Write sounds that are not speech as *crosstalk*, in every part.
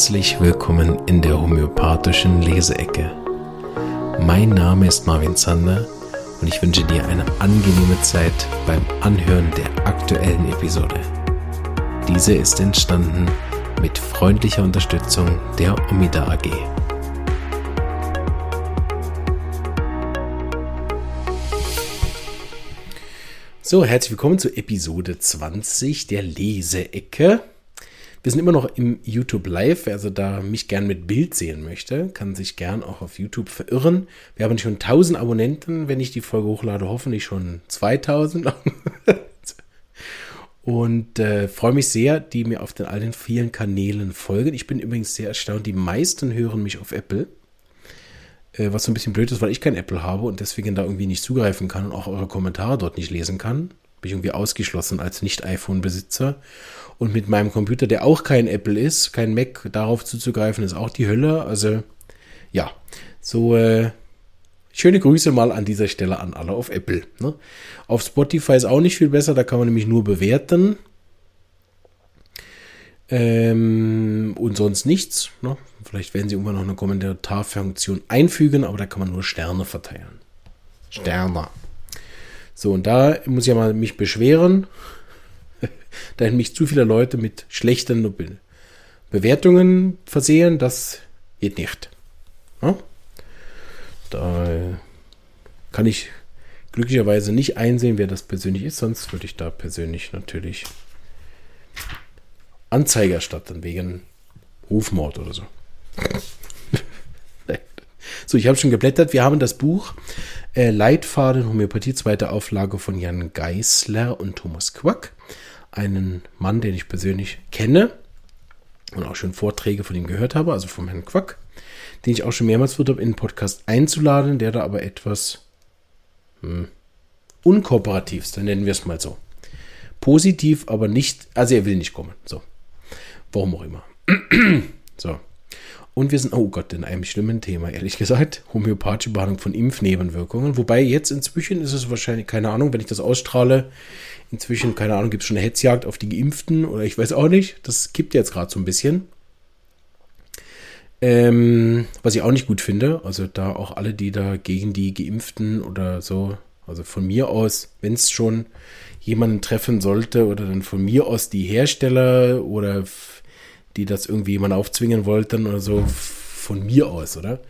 Herzlich willkommen in der homöopathischen Leseecke. Mein Name ist Marvin Zander und ich wünsche dir eine angenehme Zeit beim Anhören der aktuellen Episode. Diese ist entstanden mit freundlicher Unterstützung der Omida AG. So, herzlich willkommen zu Episode 20 der Leseecke. Wir sind immer noch im YouTube Live. Wer also da mich gern mit Bild sehen möchte, kann sich gern auch auf YouTube verirren. Wir haben schon 1000 Abonnenten, wenn ich die Folge hochlade, hoffentlich schon 2000. *laughs* Und äh, freue mich sehr, die mir auf den all den vielen Kanälen folgen. Ich bin übrigens sehr erstaunt, die meisten hören mich auf Apple. Äh, was so ein bisschen blöd ist, weil ich kein Apple habe und deswegen da irgendwie nicht zugreifen kann und auch eure Kommentare dort nicht lesen kann. Bin ich irgendwie ausgeschlossen als Nicht-iPhone-Besitzer. Und mit meinem Computer, der auch kein Apple ist, kein Mac, darauf zuzugreifen, ist auch die Hölle. Also, ja, so äh, schöne Grüße mal an dieser Stelle an alle auf Apple. Ne? Auf Spotify ist auch nicht viel besser, da kann man nämlich nur bewerten. Ähm, und sonst nichts. Ne? Vielleicht werden sie irgendwann noch eine Kommentarfunktion einfügen, aber da kann man nur Sterne verteilen. Sterne. So, und da muss ich ja mal mich beschweren. *laughs* da mich zu viele Leute mit schlechten Bewertungen versehen, das geht nicht. Ja? Da kann ich glücklicherweise nicht einsehen, wer das persönlich ist, sonst würde ich da persönlich natürlich Anzeige erstatten wegen Rufmord oder so. So, ich habe schon geblättert. Wir haben das Buch äh, Leitfaden Homöopathie, zweite Auflage von Jan Geisler und Thomas Quack einen Mann, den ich persönlich kenne und auch schon Vorträge von ihm gehört habe, also vom Herrn Quack, den ich auch schon mehrmals versucht habe, in den Podcast einzuladen, der da aber etwas hm, unkooperativ ist, dann nennen wir es mal so. Positiv, aber nicht, also er will nicht kommen. So. Warum auch immer. *clears throat* so. Und wir sind, oh Gott, in einem schlimmen Thema, ehrlich gesagt. Homöopathische Behandlung von Impfnebenwirkungen. Wobei jetzt inzwischen ist es wahrscheinlich, keine Ahnung, wenn ich das ausstrahle, inzwischen, keine Ahnung, gibt es schon eine Hetzjagd auf die Geimpften oder ich weiß auch nicht. Das kippt jetzt gerade so ein bisschen. Ähm, was ich auch nicht gut finde, also da auch alle, die da gegen die Geimpften oder so, also von mir aus, wenn es schon jemanden treffen sollte oder dann von mir aus die Hersteller oder die das irgendwie jemand aufzwingen wollten oder so, von mir aus, oder?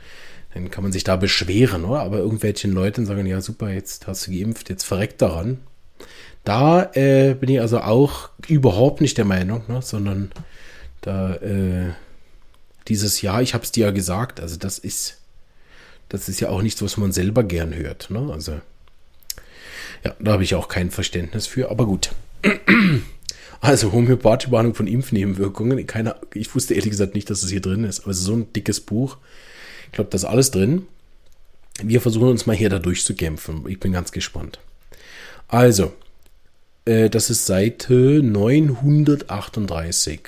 Dann kann man sich da beschweren, oder? Aber irgendwelchen Leuten sagen, ja super, jetzt hast du geimpft, jetzt verreckt daran. Da äh, bin ich also auch überhaupt nicht der Meinung, ne? sondern da äh, dieses Jahr, ich habe es dir ja gesagt, also das ist, das ist ja auch nichts, was man selber gern hört. Ne? Also ja, da habe ich auch kein Verständnis für, aber gut. Also homöopathische Behandlung von Impfnebenwirkungen. Keine, ich wusste ehrlich gesagt nicht, dass es hier drin ist. Also so ein dickes Buch. Ich glaube, da ist alles drin. Wir versuchen uns mal hier da durchzukämpfen. Ich bin ganz gespannt. Also, äh, das ist Seite 938.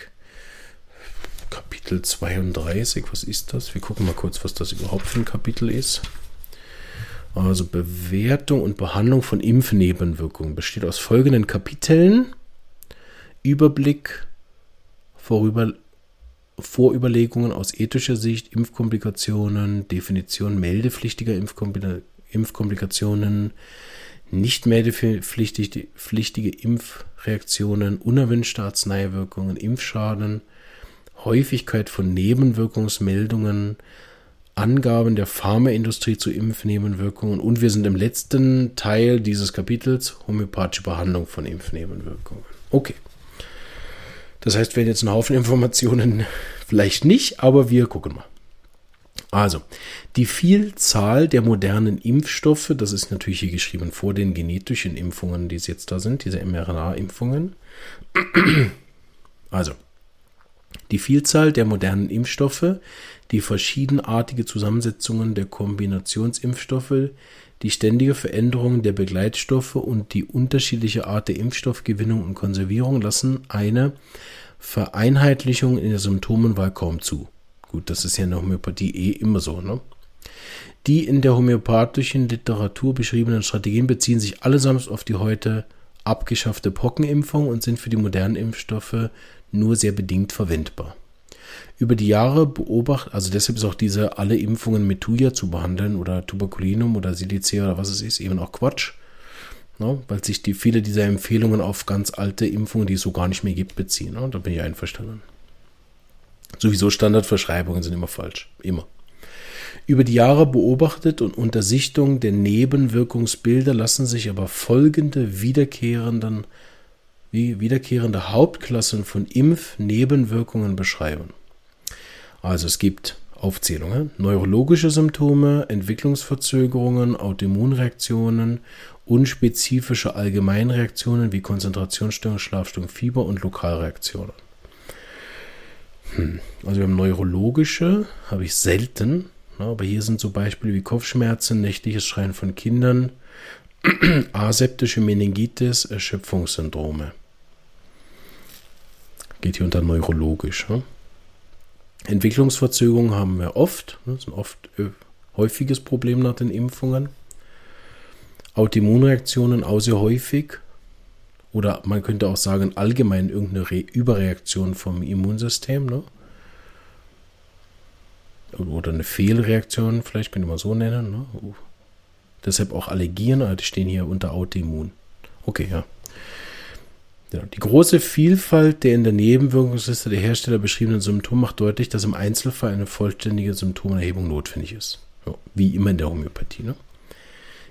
Kapitel 32. Was ist das? Wir gucken mal kurz, was das überhaupt für ein Kapitel ist. Also Bewertung und Behandlung von Impfnebenwirkungen besteht aus folgenden Kapiteln. Überblick, Vorüber, Vorüberlegungen aus ethischer Sicht, Impfkomplikationen, Definition meldepflichtiger Impfkomplikationen, nicht meldepflichtige Impfreaktionen, unerwünschte Arzneiwirkungen, Impfschaden, Häufigkeit von Nebenwirkungsmeldungen, Angaben der Pharmaindustrie zu Impfnebenwirkungen und wir sind im letzten Teil dieses Kapitels homöopathische Behandlung von Impfnebenwirkungen. Okay. Das heißt, wir haben jetzt einen Haufen *laughs* Informationen, vielleicht nicht, aber wir gucken mal. Also, die Vielzahl der modernen Impfstoffe, das ist natürlich hier geschrieben vor den genetischen Impfungen, die jetzt da sind, diese mRNA-Impfungen. Also, die Vielzahl der modernen Impfstoffe, die verschiedenartige Zusammensetzungen der Kombinationsimpfstoffe, die ständige Veränderung der Begleitstoffe und die unterschiedliche Art der Impfstoffgewinnung und Konservierung lassen eine Vereinheitlichung in der Symptomenwahl kaum zu. Gut, das ist ja in der Homöopathie eh immer so, ne? Die in der homöopathischen Literatur beschriebenen Strategien beziehen sich allesamt auf die heute abgeschaffte Pockenimpfung und sind für die modernen Impfstoffe nur sehr bedingt verwendbar. Über die Jahre beobachtet, also deshalb ist auch diese alle Impfungen mit Tuya zu behandeln oder Tuberculinum oder Silicea oder was es ist, eben auch Quatsch. Ne? Weil sich die, viele dieser Empfehlungen auf ganz alte Impfungen, die es so gar nicht mehr gibt, beziehen. Ne? Da bin ich einverstanden. Sowieso Standardverschreibungen sind immer falsch. Immer. Über die Jahre beobachtet und unter Sichtung der Nebenwirkungsbilder lassen sich aber folgende wiederkehrenden, wie wiederkehrende Hauptklassen von Impfnebenwirkungen beschreiben. Also es gibt Aufzählungen, neurologische Symptome, Entwicklungsverzögerungen, Autoimmunreaktionen, unspezifische Allgemeinreaktionen wie Konzentrationsstörung, Schlafstörung, Fieber und Lokalreaktionen. Hm. Also wir haben neurologische, habe ich selten, ne, aber hier sind so Beispiele wie Kopfschmerzen, nächtliches Schreien von Kindern, *clears throat* aseptische Meningitis, Erschöpfungssyndrome. Geht hier unter neurologisch. Ne? Entwicklungsverzögerungen haben wir oft. Das ist ein oft äh, häufiges Problem nach den Impfungen. Autoimmunreaktionen außer häufig. Oder man könnte auch sagen, allgemein irgendeine Re Überreaktion vom Immunsystem. Ne? Oder eine Fehlreaktion, vielleicht könnte man so nennen. Ne? Deshalb auch Allergien, die stehen hier unter Autoimmun. Okay, ja. Ja, die große Vielfalt der in der Nebenwirkungsliste der Hersteller beschriebenen Symptome macht deutlich, dass im Einzelfall eine vollständige Symptomerhebung notwendig ist. Ja, wie immer in der Homöopathie. Ne?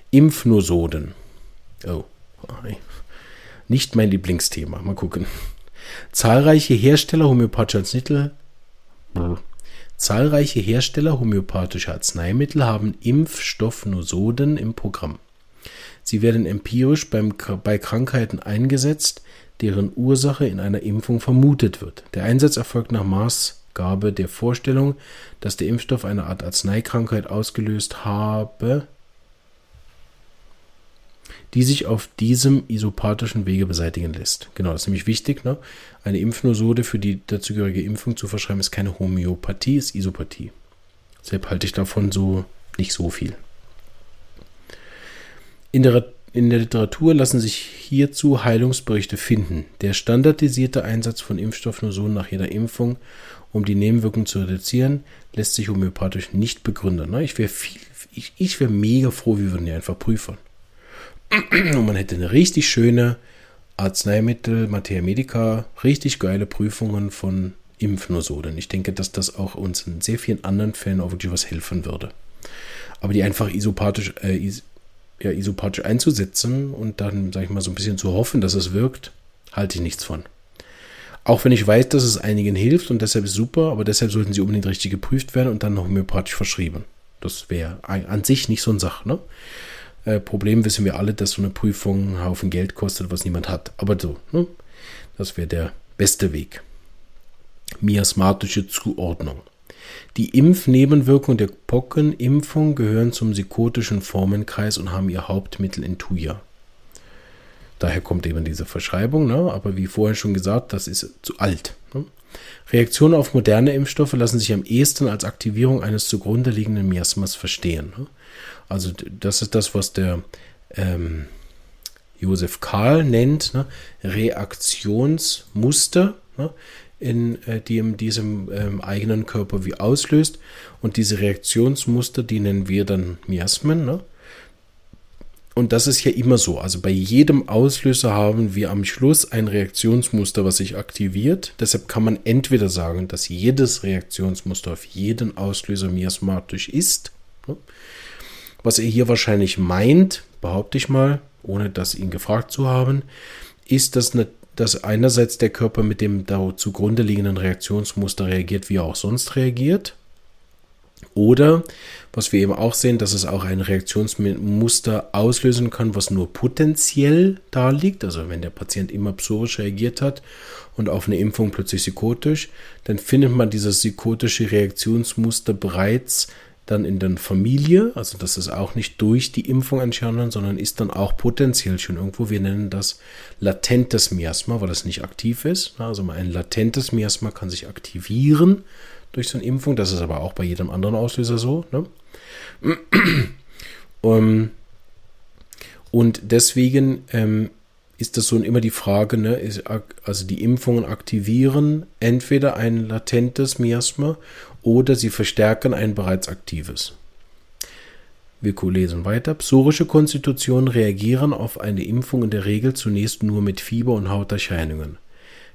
Impfnosoden. Oh, nicht mein Lieblingsthema. Mal gucken. Zahlreiche Hersteller homöopathischer Arzneimittel. Zahlreiche Hersteller homöopathischer Arzneimittel haben Impfstoffnosoden im Programm. Sie werden empirisch beim, bei Krankheiten eingesetzt, deren Ursache in einer Impfung vermutet wird. Der Einsatz erfolgt nach Maßgabe der Vorstellung, dass der Impfstoff eine Art Arzneikrankheit ausgelöst habe, die sich auf diesem isopathischen Wege beseitigen lässt. Genau, das ist nämlich wichtig. Ne? Eine Impfnosode für die dazugehörige Impfung zu verschreiben ist keine Homöopathie, ist Isopathie. Deshalb halte ich davon so nicht so viel. In der in der Literatur lassen sich hierzu Heilungsberichte finden. Der standardisierte Einsatz von Impfstoffnosonen nach jeder Impfung, um die Nebenwirkungen zu reduzieren, lässt sich homöopathisch nicht begründen. Ich wäre ich, ich wär mega froh, wir würden die einfach prüfen. *clears throat* Und man hätte eine richtig schöne Arzneimittel, Materia Medica, richtig geile Prüfungen von Impfnosoden. Ich denke, dass das auch uns in sehr vielen anderen Fällen auch wirklich was helfen würde. Aber die einfach isopathisch, äh, ja, isopathisch einzusetzen und dann, sag ich mal, so ein bisschen zu hoffen, dass es wirkt, halte ich nichts von. Auch wenn ich weiß, dass es einigen hilft und deshalb ist super, aber deshalb sollten sie unbedingt richtig geprüft werden und dann noch homöopathisch verschrieben. Das wäre an sich nicht so eine Sache. Ne? Äh, Problem wissen wir alle, dass so eine Prüfung einen Haufen Geld kostet, was niemand hat. Aber so, ne? das wäre der beste Weg. Miasmatische Zuordnung. Die Impfnebenwirkungen der Pockenimpfung gehören zum psychotischen Formenkreis und haben ihr Hauptmittel in Tuya. Daher kommt eben diese Verschreibung, ne? aber wie vorhin schon gesagt, das ist zu alt. Ne? Reaktionen auf moderne Impfstoffe lassen sich am ehesten als Aktivierung eines zugrunde liegenden Miasmas verstehen. Ne? Also das ist das, was der ähm, Josef Karl nennt, ne? Reaktionsmuster. Ne? In, äh, die in diesem ähm, eigenen Körper wie auslöst. Und diese Reaktionsmuster, die nennen wir dann Miasmen. Ne? Und das ist ja immer so. Also bei jedem Auslöser haben wir am Schluss ein Reaktionsmuster, was sich aktiviert. Deshalb kann man entweder sagen, dass jedes Reaktionsmuster auf jeden Auslöser miasmatisch ist. Ne? Was er hier wahrscheinlich meint, behaupte ich mal, ohne das ihn gefragt zu haben, ist, dass eine dass einerseits der Körper mit dem da zugrunde liegenden Reaktionsmuster reagiert, wie er auch sonst reagiert. Oder, was wir eben auch sehen, dass es auch ein Reaktionsmuster auslösen kann, was nur potenziell da liegt. Also wenn der Patient immer psorisch reagiert hat und auf eine Impfung plötzlich psychotisch, dann findet man dieses psychotische Reaktionsmuster bereits dann in der Familie, also das ist auch nicht durch die Impfung entstanden, sondern ist dann auch potenziell schon irgendwo, wir nennen das latentes Miasma, weil es nicht aktiv ist. Also ein latentes Miasma kann sich aktivieren durch so eine Impfung, das ist aber auch bei jedem anderen Auslöser so. Ne? *clears throat* Und deswegen ähm, ist das so immer die Frage, ne, ist, also die Impfungen aktivieren entweder ein latentes Miasma oder sie verstärken ein bereits aktives. Wir lesen weiter. Psorische Konstitutionen reagieren auf eine Impfung in der Regel zunächst nur mit Fieber und Hauterscheinungen.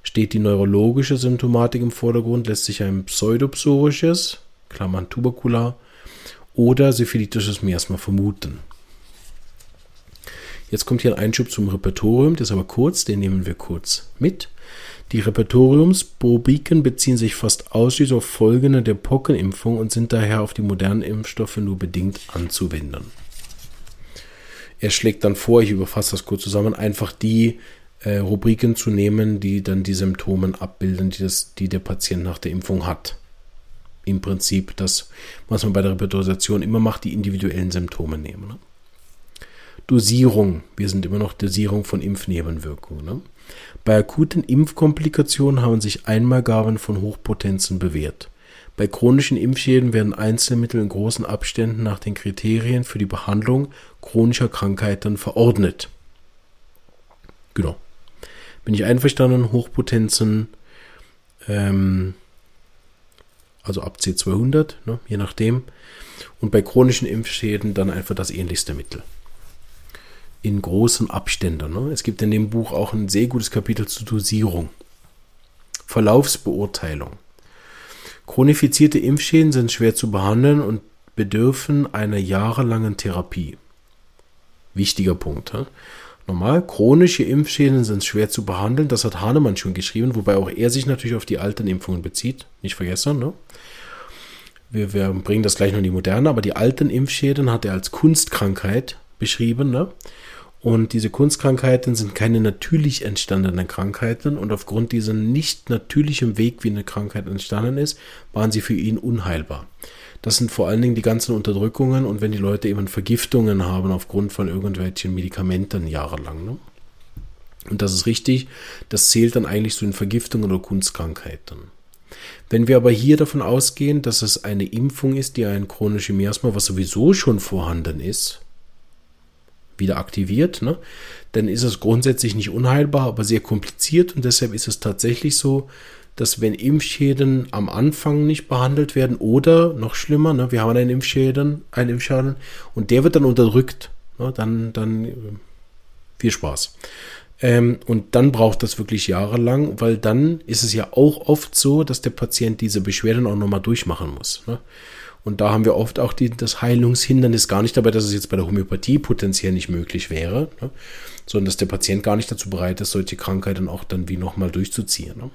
Steht die neurologische Symptomatik im Vordergrund, lässt sich ein pseudopsorisches, Klammern tuberkular, oder syphilitisches Miasma vermuten. Jetzt kommt hier ein Einschub zum Repertorium, das ist aber kurz, den nehmen wir kurz mit. Die Repertoriumsprobiken beziehen sich fast ausschließlich auf Folgen der Pockenimpfung und sind daher auf die modernen Impfstoffe nur bedingt anzuwenden. Er schlägt dann vor, ich überfasse das kurz zusammen, einfach die äh, Rubriken zu nehmen, die dann die Symptome abbilden, die, das, die der Patient nach der Impfung hat. Im Prinzip das, was man bei der Repertorisation immer macht, die individuellen Symptome nehmen. Ne? Dosierung. Wir sind immer noch Dosierung von Impfnebenwirkungen. Ne? Bei akuten Impfkomplikationen haben sich Einmalgaben von Hochpotenzen bewährt. Bei chronischen Impfschäden werden Einzelmittel in großen Abständen nach den Kriterien für die Behandlung chronischer Krankheiten verordnet. Genau. Bin ich einverstanden, Hochpotenzen, ähm, also ab C200, ne, je nachdem. Und bei chronischen Impfschäden dann einfach das ähnlichste Mittel in großen Abständen. Ne? Es gibt in dem Buch auch ein sehr gutes Kapitel zur Dosierung. Verlaufsbeurteilung. Chronifizierte Impfschäden sind schwer zu behandeln und bedürfen einer jahrelangen Therapie. Wichtiger Punkt. Ne? Normal, chronische Impfschäden sind schwer zu behandeln. Das hat Hahnemann schon geschrieben, wobei auch er sich natürlich auf die alten Impfungen bezieht. Nicht vergessen, ne? Wir, wir bringen das gleich noch in die moderne, aber die alten Impfschäden hat er als Kunstkrankheit beschrieben. Ne? Und diese Kunstkrankheiten sind keine natürlich entstandenen Krankheiten und aufgrund dieser nicht natürlichen Weg, wie eine Krankheit entstanden ist, waren sie für ihn unheilbar. Das sind vor allen Dingen die ganzen Unterdrückungen und wenn die Leute eben Vergiftungen haben aufgrund von irgendwelchen Medikamenten jahrelang. Ne? Und das ist richtig, das zählt dann eigentlich zu den Vergiftungen oder Kunstkrankheiten. Wenn wir aber hier davon ausgehen, dass es eine Impfung ist, die ein chronisches Miasma, was sowieso schon vorhanden ist, wieder aktiviert, ne? dann ist es grundsätzlich nicht unheilbar, aber sehr kompliziert und deshalb ist es tatsächlich so, dass wenn Impfschäden am Anfang nicht behandelt werden oder noch schlimmer, ne, wir haben einen Impfschäden, einen Impfschaden und der wird dann unterdrückt, ne, dann, dann äh, viel Spaß. Ähm, und dann braucht das wirklich jahrelang, weil dann ist es ja auch oft so, dass der Patient diese Beschwerden auch nochmal durchmachen muss. Ne? Und da haben wir oft auch die, das Heilungshindernis gar nicht dabei, dass es jetzt bei der Homöopathie potenziell nicht möglich wäre, ne? sondern dass der Patient gar nicht dazu bereit ist, solche Krankheiten auch dann wie nochmal durchzuziehen. Ne?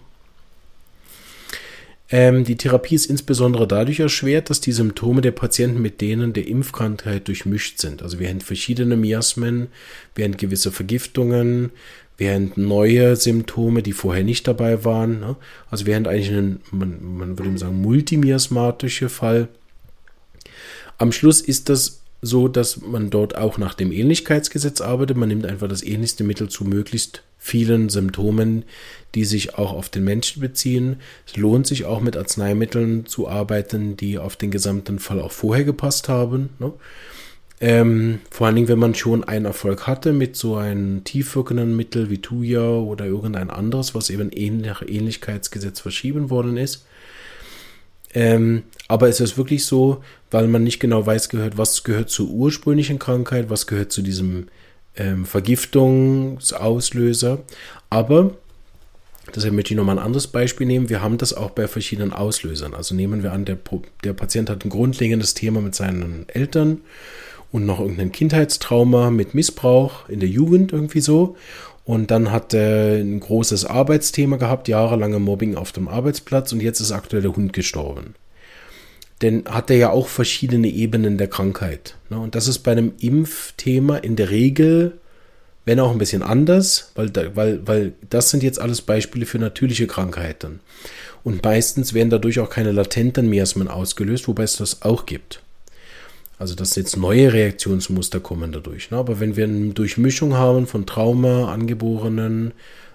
Ähm, die Therapie ist insbesondere dadurch erschwert, dass die Symptome der Patienten mit denen der Impfkrankheit durchmischt sind. Also wir haben verschiedene Miasmen, wir haben gewisse Vergiftungen, wir haben neue Symptome, die vorher nicht dabei waren. Ne? Also wir haben eigentlich einen, man, man würde sagen, multimiasmatische Fall am Schluss ist das so, dass man dort auch nach dem Ähnlichkeitsgesetz arbeitet. Man nimmt einfach das ähnlichste Mittel zu möglichst vielen Symptomen, die sich auch auf den Menschen beziehen. Es lohnt sich auch mit Arzneimitteln zu arbeiten, die auf den gesamten Fall auch vorher gepasst haben. Ne? Ähm, vor allen Dingen, wenn man schon einen Erfolg hatte mit so einem tiefwirkenden Mittel wie Tuya oder irgendein anderes, was eben nach Ähnlichkeitsgesetz verschieben worden ist. Ähm, aber es ist wirklich so, weil man nicht genau weiß, gehört, was gehört zur ursprünglichen Krankheit, was gehört zu diesem ähm, Vergiftungsauslöser. Aber, deshalb möchte ich nochmal ein anderes Beispiel nehmen, wir haben das auch bei verschiedenen Auslösern. Also nehmen wir an, der, der Patient hat ein grundlegendes Thema mit seinen Eltern und noch irgendein Kindheitstrauma mit Missbrauch in der Jugend irgendwie so. Und dann hat er ein großes Arbeitsthema gehabt, jahrelange Mobbing auf dem Arbeitsplatz und jetzt ist aktuell der Hund gestorben. Denn hat er ja auch verschiedene Ebenen der Krankheit. Ne? Und das ist bei einem Impfthema in der Regel, wenn auch ein bisschen anders, weil, weil, weil das sind jetzt alles Beispiele für natürliche Krankheiten. Und meistens werden dadurch auch keine latenten Miasmen ausgelöst, wobei es das auch gibt. Also dass jetzt neue Reaktionsmuster kommen dadurch. Ne? Aber wenn wir eine Durchmischung haben von Trauma, angeborenen,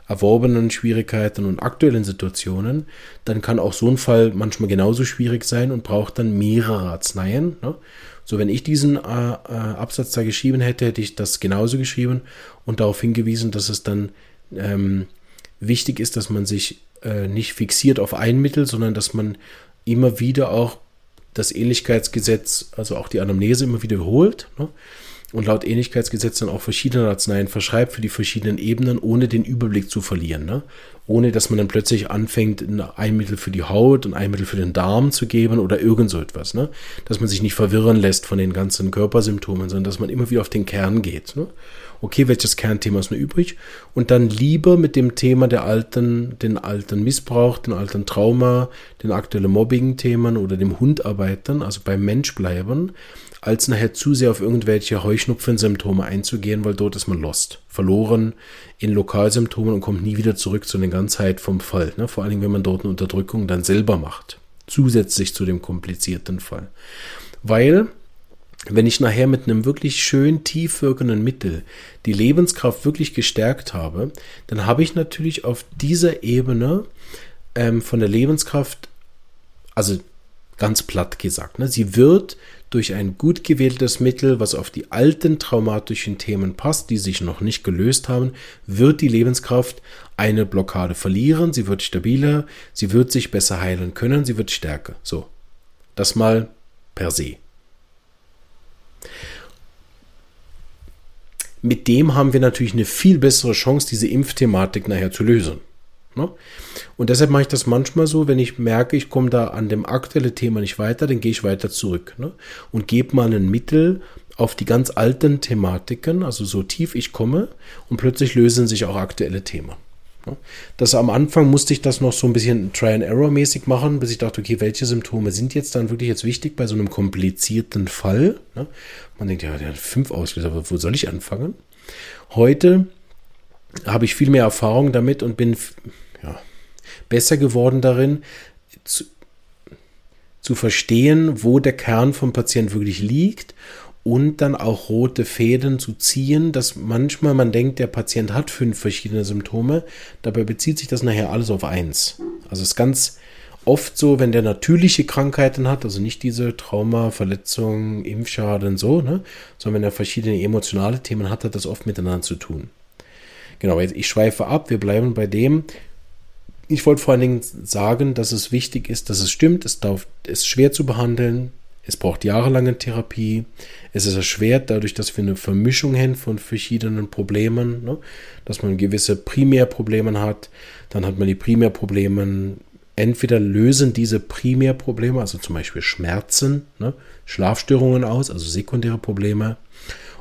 erworbenen Schwierigkeiten und aktuellen Situationen, dann kann auch so ein Fall manchmal genauso schwierig sein und braucht dann mehrere Arzneien. Ne? So, wenn ich diesen äh, äh, Absatz da geschrieben hätte, hätte ich das genauso geschrieben und darauf hingewiesen, dass es dann ähm, wichtig ist, dass man sich äh, nicht fixiert auf ein Mittel, sondern dass man immer wieder auch das Ähnlichkeitsgesetz, also auch die Anamnese immer wiederholt. Ne? und laut Ähnlichkeitsgesetz dann auch verschiedene Arzneien verschreibt für die verschiedenen Ebenen, ohne den Überblick zu verlieren. Ne? Ohne dass man dann plötzlich anfängt, ein Mittel für die Haut und ein Mittel für den Darm zu geben oder irgend so etwas. Ne? Dass man sich nicht verwirren lässt von den ganzen Körpersymptomen, sondern dass man immer wieder auf den Kern geht. Ne? Okay, welches Kernthema ist nur übrig? Und dann lieber mit dem Thema der alten, den alten Missbrauch, den alten Trauma, den aktuellen Mobbing-Themen oder dem Hund arbeiten, also beim Mensch bleiben, als nachher zu sehr auf irgendwelche Heuschnupfensymptome einzugehen, weil dort ist man lost, verloren in Lokalsymptomen und kommt nie wieder zurück zu der Ganzheit vom Fall. Ne? Vor allem, wenn man dort eine Unterdrückung dann selber macht, zusätzlich zu dem komplizierten Fall. Weil, wenn ich nachher mit einem wirklich schön tief wirkenden Mittel die Lebenskraft wirklich gestärkt habe, dann habe ich natürlich auf dieser Ebene ähm, von der Lebenskraft, also ganz platt gesagt, ne, sie wird durch ein gut gewähltes Mittel, was auf die alten traumatischen Themen passt, die sich noch nicht gelöst haben, wird die Lebenskraft eine Blockade verlieren, sie wird stabiler, sie wird sich besser heilen können, sie wird stärker. So. Das mal per se. Mit dem haben wir natürlich eine viel bessere Chance, diese Impfthematik nachher zu lösen. Ne? Und deshalb mache ich das manchmal so, wenn ich merke, ich komme da an dem aktuellen Thema nicht weiter, dann gehe ich weiter zurück ne? und gebe mal ein Mittel auf die ganz alten Thematiken, also so tief ich komme und plötzlich lösen sich auch aktuelle Themen. Das am Anfang musste ich das noch so ein bisschen Try-and-Error-mäßig machen, bis ich dachte, okay, welche Symptome sind jetzt dann wirklich jetzt wichtig bei so einem komplizierten Fall? Man denkt, ja, der hat fünf Auslöser, aber wo soll ich anfangen? Heute habe ich viel mehr Erfahrung damit und bin ja, besser geworden darin, zu, zu verstehen, wo der Kern vom Patient wirklich liegt und dann auch rote Fäden zu ziehen, dass manchmal man denkt, der Patient hat fünf verschiedene Symptome, dabei bezieht sich das nachher alles auf eins. Also es ist ganz oft so, wenn der natürliche Krankheiten hat, also nicht diese Trauma, Verletzung, Impfschaden so, ne, sondern wenn er verschiedene emotionale Themen hat, hat das oft miteinander zu tun. Genau, ich schweife ab, wir bleiben bei dem, ich wollte vor allen Dingen sagen, dass es wichtig ist, dass es stimmt, es ist schwer zu behandeln, es braucht jahrelange Therapie, es ist erschwert dadurch, dass wir eine Vermischung haben von verschiedenen Problemen, ne? dass man gewisse Primärprobleme hat, dann hat man die Primärprobleme, entweder lösen diese Primärprobleme, also zum Beispiel Schmerzen, ne? Schlafstörungen aus, also sekundäre Probleme,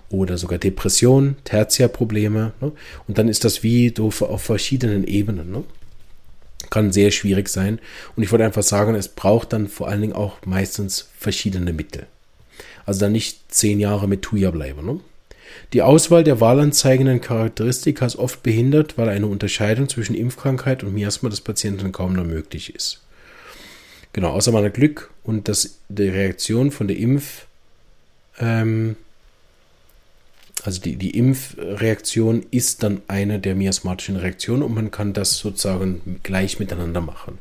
oder sogar Depressionen, Tertiärprobleme. Ne? Und dann ist das wie auf verschiedenen Ebenen. Kann sehr schwierig sein. Und ich wollte einfach sagen, es braucht dann vor allen Dingen auch meistens verschiedene Mittel. Also dann nicht zehn Jahre mit Tuya bleiben. Ne? Die Auswahl der wahlanzeigenden Charakteristika ist oft behindert, weil eine Unterscheidung zwischen Impfkrankheit und Miasma des Patienten kaum noch möglich ist. Genau, außer hat Glück und dass die Reaktion von der Impf ähm, also die, die Impfreaktion ist dann eine der miasmatischen Reaktionen und man kann das sozusagen gleich miteinander machen.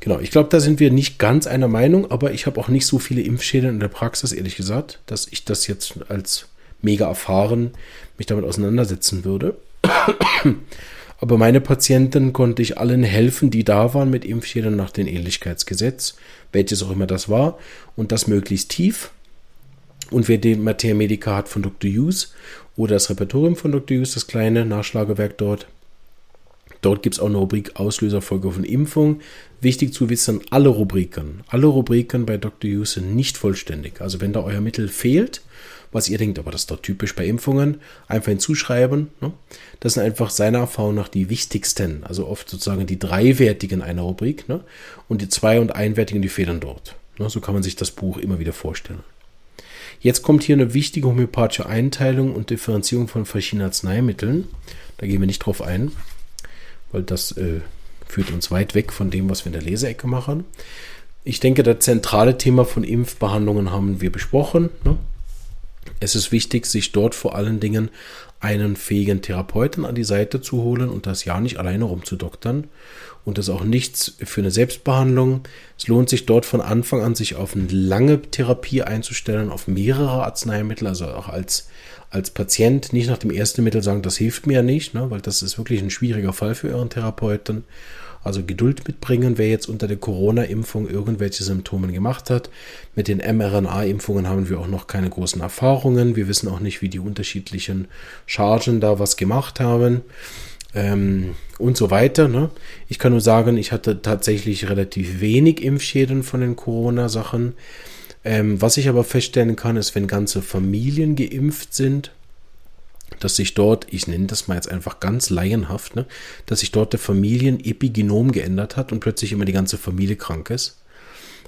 Genau, ich glaube, da sind wir nicht ganz einer Meinung, aber ich habe auch nicht so viele Impfschäden in der Praxis, ehrlich gesagt, dass ich das jetzt als mega erfahren mich damit auseinandersetzen würde. *clears throat* Aber meine Patienten konnte ich allen helfen, die da waren mit Impfschäden nach dem Ähnlichkeitsgesetz, welches auch immer das war, und das möglichst tief. Und wer die Materia Medica hat von Dr. Hughes oder das Repertorium von Dr. Hughes, das kleine Nachschlagewerk dort, Dort gibt es auch eine Rubrik Auslöserfolge von Impfung. Wichtig zu wissen, alle Rubriken, alle Rubriken bei Dr. Hughes sind nicht vollständig. Also wenn da euer Mittel fehlt, was ihr denkt, aber das ist doch typisch bei Impfungen, einfach hinzuschreiben. Ne? Das sind einfach seiner Erfahrung nach die wichtigsten, also oft sozusagen die dreiwertigen einer Rubrik. Ne? Und die zwei- und einwertigen, die fehlen dort. Ne? So kann man sich das Buch immer wieder vorstellen. Jetzt kommt hier eine wichtige homöopathische Einteilung und Differenzierung von verschiedenen Arzneimitteln. Da gehen wir nicht drauf ein, weil das äh, führt uns weit weg von dem, was wir in der Leseecke machen. Ich denke, das zentrale Thema von Impfbehandlungen haben wir besprochen. Ne? Es ist wichtig, sich dort vor allen Dingen einen fähigen Therapeuten an die Seite zu holen und das ja nicht alleine rumzudoktern. Und das ist auch nichts für eine Selbstbehandlung. Es lohnt sich dort von Anfang an, sich auf eine lange Therapie einzustellen, auf mehrere Arzneimittel, also auch als, als Patient nicht nach dem ersten Mittel sagen, das hilft mir ja nicht, ne, weil das ist wirklich ein schwieriger Fall für Ihren Therapeuten. Also Geduld mitbringen, wer jetzt unter der Corona-Impfung irgendwelche Symptome gemacht hat. Mit den mRNA-Impfungen haben wir auch noch keine großen Erfahrungen. Wir wissen auch nicht, wie die unterschiedlichen Chargen da was gemacht haben. Ähm, und so weiter. Ne? Ich kann nur sagen, ich hatte tatsächlich relativ wenig Impfschäden von den Corona-Sachen. Ähm, was ich aber feststellen kann, ist, wenn ganze Familien geimpft sind, dass sich dort, ich nenne das mal jetzt einfach ganz laienhaft, ne, dass sich dort der Familienepigenom geändert hat und plötzlich immer die ganze Familie krank ist,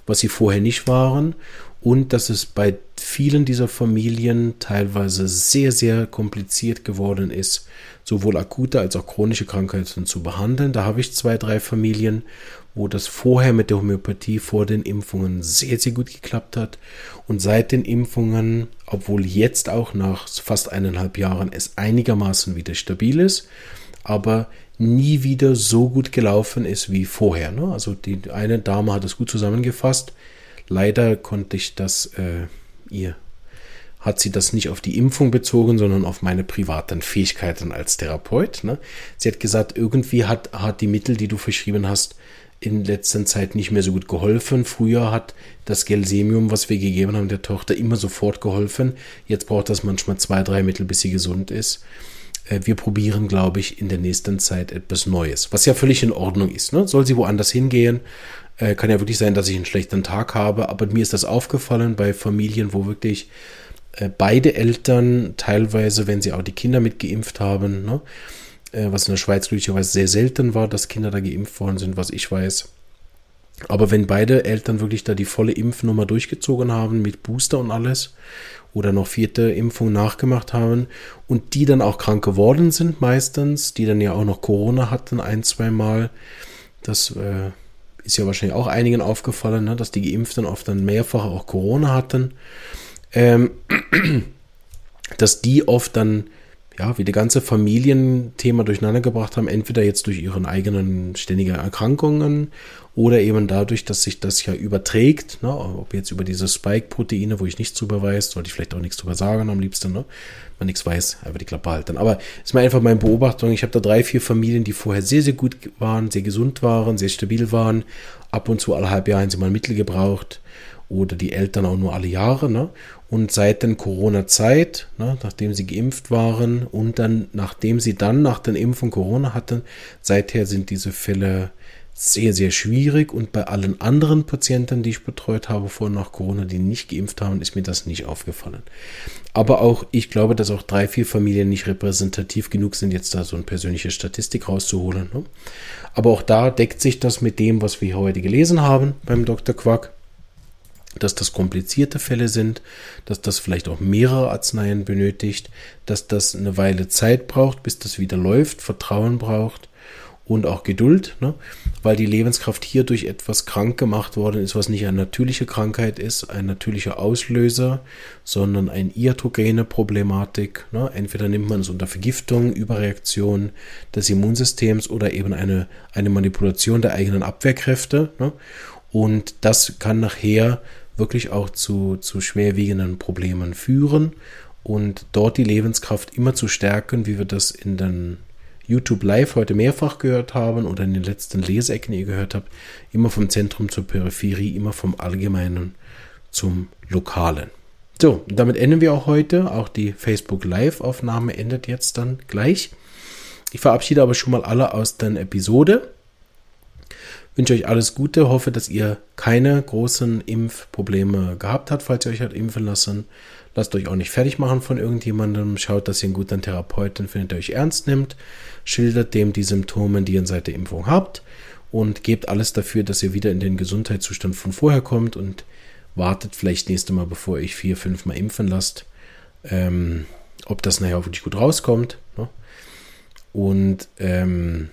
was sie vorher nicht waren und dass es bei vielen dieser Familien teilweise sehr, sehr kompliziert geworden ist, sowohl akute als auch chronische Krankheiten zu behandeln. Da habe ich zwei, drei Familien, wo das vorher mit der Homöopathie vor den Impfungen sehr, sehr gut geklappt hat. Und seit den Impfungen, obwohl jetzt auch nach fast eineinhalb Jahren es einigermaßen wieder stabil ist, aber nie wieder so gut gelaufen ist wie vorher. Ne? Also die eine Dame hat es gut zusammengefasst. Leider konnte ich das äh, ihr hat sie das nicht auf die Impfung bezogen, sondern auf meine privaten Fähigkeiten als Therapeut. Ne? Sie hat gesagt, irgendwie hat, hat die Mittel, die du verschrieben hast, in letzter Zeit nicht mehr so gut geholfen. Früher hat das Gelsemium, was wir gegeben haben, der Tochter immer sofort geholfen. Jetzt braucht das manchmal zwei, drei Mittel, bis sie gesund ist. Äh, wir probieren, glaube ich, in der nächsten Zeit etwas Neues, was ja völlig in Ordnung ist. Ne? Soll sie woanders hingehen? Äh, kann ja wirklich sein, dass ich einen schlechten Tag habe, aber mir ist das aufgefallen bei Familien, wo wirklich äh, beide Eltern teilweise, wenn sie auch die Kinder mitgeimpft haben, ne, was in der Schweiz glücklicherweise sehr selten war, dass Kinder da geimpft worden sind, was ich weiß. Aber wenn beide Eltern wirklich da die volle Impfnummer durchgezogen haben mit Booster und alles oder noch vierte Impfung nachgemacht haben und die dann auch krank geworden sind meistens, die dann ja auch noch Corona hatten ein, zwei Mal, das äh, ist ja wahrscheinlich auch einigen aufgefallen, ne, dass die Geimpften oft dann mehrfach auch Corona hatten, ähm, *clears throat* dass die oft dann ja, wie die ganze Familienthema durcheinander gebracht haben, entweder jetzt durch ihren eigenen ständigen Erkrankungen oder eben dadurch, dass sich das ja überträgt, ne, ob jetzt über diese Spike-Proteine, wo ich nichts drüber weiß, sollte ich vielleicht auch nichts drüber sagen am liebsten, ne, man nichts weiß, einfach die Klappe halten. Aber ist mir einfach meine Beobachtung, ich habe da drei, vier Familien, die vorher sehr, sehr gut waren, sehr gesund waren, sehr stabil waren, ab und zu alle halb Jahre haben sie mal Mittel gebraucht oder die Eltern auch nur alle Jahre, ne, und seit der Corona-Zeit, ne, nachdem sie geimpft waren und dann, nachdem sie dann nach der Impfung Corona hatten, seither sind diese Fälle sehr, sehr schwierig. Und bei allen anderen Patienten, die ich betreut habe vor und nach Corona, die nicht geimpft haben, ist mir das nicht aufgefallen. Aber auch, ich glaube, dass auch drei, vier Familien nicht repräsentativ genug sind, jetzt da so eine persönliche Statistik rauszuholen. Ne? Aber auch da deckt sich das mit dem, was wir heute gelesen haben beim Dr. Quack dass das komplizierte Fälle sind, dass das vielleicht auch mehrere Arzneien benötigt, dass das eine Weile Zeit braucht, bis das wieder läuft, Vertrauen braucht und auch Geduld, ne? weil die Lebenskraft hier durch etwas krank gemacht worden ist, was nicht eine natürliche Krankheit ist, ein natürlicher Auslöser, sondern eine iatrogene Problematik. Ne? Entweder nimmt man es unter Vergiftung, Überreaktion des Immunsystems oder eben eine, eine Manipulation der eigenen Abwehrkräfte. Ne? Und das kann nachher wirklich auch zu, zu schwerwiegenden Problemen führen und dort die Lebenskraft immer zu stärken, wie wir das in den YouTube Live heute mehrfach gehört haben oder in den letzten Lesecken, die ihr gehört habt, immer vom Zentrum zur Peripherie, immer vom Allgemeinen zum Lokalen. So, damit enden wir auch heute. Auch die Facebook Live-Aufnahme endet jetzt dann gleich. Ich verabschiede aber schon mal alle aus der Episode wünsche euch alles Gute, hoffe, dass ihr keine großen Impfprobleme gehabt habt, falls ihr euch habt impfen lassen. Lasst euch auch nicht fertig machen von irgendjemandem. Schaut, dass ihr einen guten Therapeuten findet, der euch ernst nimmt. Schildert dem die Symptome, die ihr seit der Impfung habt. Und gebt alles dafür, dass ihr wieder in den Gesundheitszustand von vorher kommt und wartet vielleicht nächste Mal, bevor ihr euch vier, fünf Mal impfen lasst, ähm, ob das nachher auch wirklich gut rauskommt. Ne? Und ähm,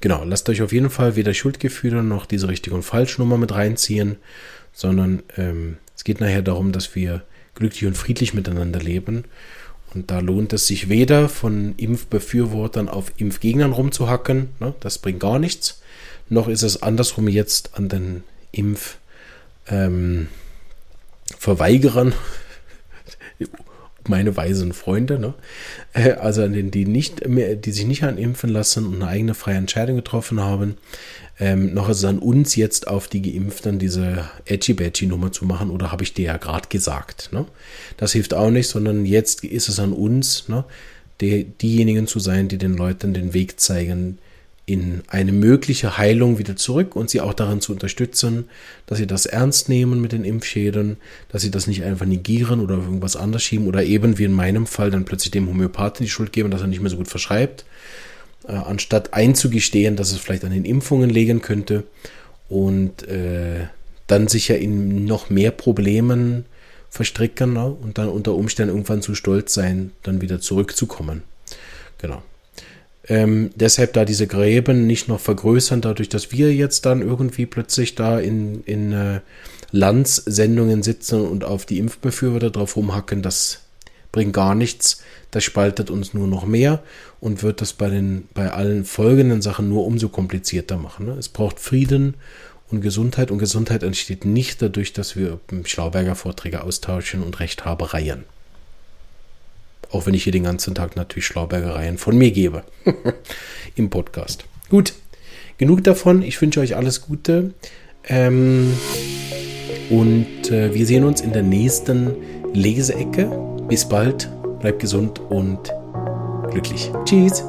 Genau, lasst euch auf jeden Fall weder Schuldgefühle noch diese richtige und falsche Nummer mit reinziehen, sondern ähm, es geht nachher darum, dass wir glücklich und friedlich miteinander leben. Und da lohnt es sich weder von Impfbefürwortern auf Impfgegnern rumzuhacken, ne, das bringt gar nichts, noch ist es andersrum jetzt an den Impfverweigerern, ähm, meine weisen Freunde, ne? Äh, also an denen, die nicht mehr, die sich nicht impfen lassen und eine eigene freie Entscheidung getroffen haben, ähm, noch ist es an uns jetzt auf die Geimpften diese Edgy-Badgy-Nummer zu machen oder habe ich dir ja gerade gesagt. Ne? Das hilft auch nicht, sondern jetzt ist es an uns, ne? die, diejenigen zu sein, die den Leuten den Weg zeigen, in eine mögliche Heilung wieder zurück und sie auch darin zu unterstützen, dass sie das ernst nehmen mit den Impfschäden, dass sie das nicht einfach negieren oder irgendwas anders schieben oder eben wie in meinem Fall dann plötzlich dem Homöopathen die Schuld geben, dass er nicht mehr so gut verschreibt, äh, anstatt einzugestehen, dass es vielleicht an den Impfungen liegen könnte und äh, dann sich ja in noch mehr Problemen verstricken ne? und dann unter Umständen irgendwann zu stolz sein, dann wieder zurückzukommen. Genau. Ähm, deshalb da diese Gräben nicht noch vergrößern, dadurch, dass wir jetzt dann irgendwie plötzlich da in, in äh, Landssendungen sitzen und auf die Impfbefürworter drauf rumhacken, das bringt gar nichts. Das spaltet uns nur noch mehr und wird das bei, den, bei allen folgenden Sachen nur umso komplizierter machen. Ne? Es braucht Frieden und Gesundheit und Gesundheit entsteht nicht dadurch, dass wir Schlauberger Vorträge austauschen und Rechthabereien. Auch wenn ich hier den ganzen Tag natürlich Schlaubergereien von mir gebe. *laughs* Im Podcast. Gut, genug davon. Ich wünsche euch alles Gute. Ähm, und äh, wir sehen uns in der nächsten Leseecke. Bis bald. Bleibt gesund und glücklich. Tschüss.